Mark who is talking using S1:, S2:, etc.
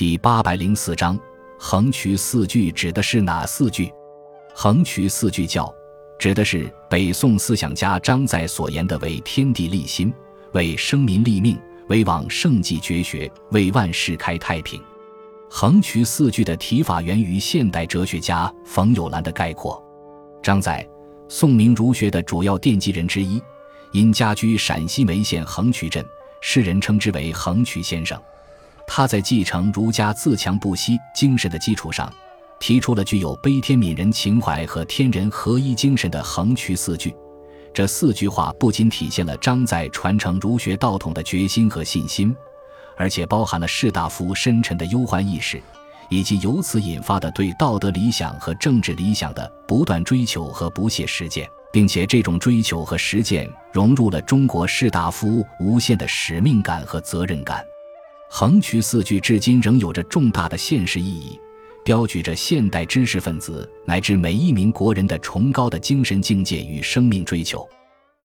S1: 第八百零四章，横渠四句指的是哪四句？横渠四句教指的是北宋思想家张载所言的“为天地立心，为生民立命，为往圣继绝学，为万世开太平”。横渠四句的提法源于现代哲学家冯友兰的概括。张载，宋明儒学的主要奠基人之一，因家居陕西眉县横渠镇，世人称之为横渠先生。他在继承儒家自强不息精神的基础上，提出了具有悲天悯人情怀和天人合一精神的横渠四句。这四句话不仅体现了张载传承儒学道统的决心和信心，而且包含了士大夫深沉的忧患意识，以及由此引发的对道德理想和政治理想的不断追求和不懈实践，并且这种追求和实践融入了中国士大夫无限的使命感和责任感。横渠四句至今仍有着重大的现实意义，标举着现代知识分子乃至每一名国人的崇高的精神境界与生命追求。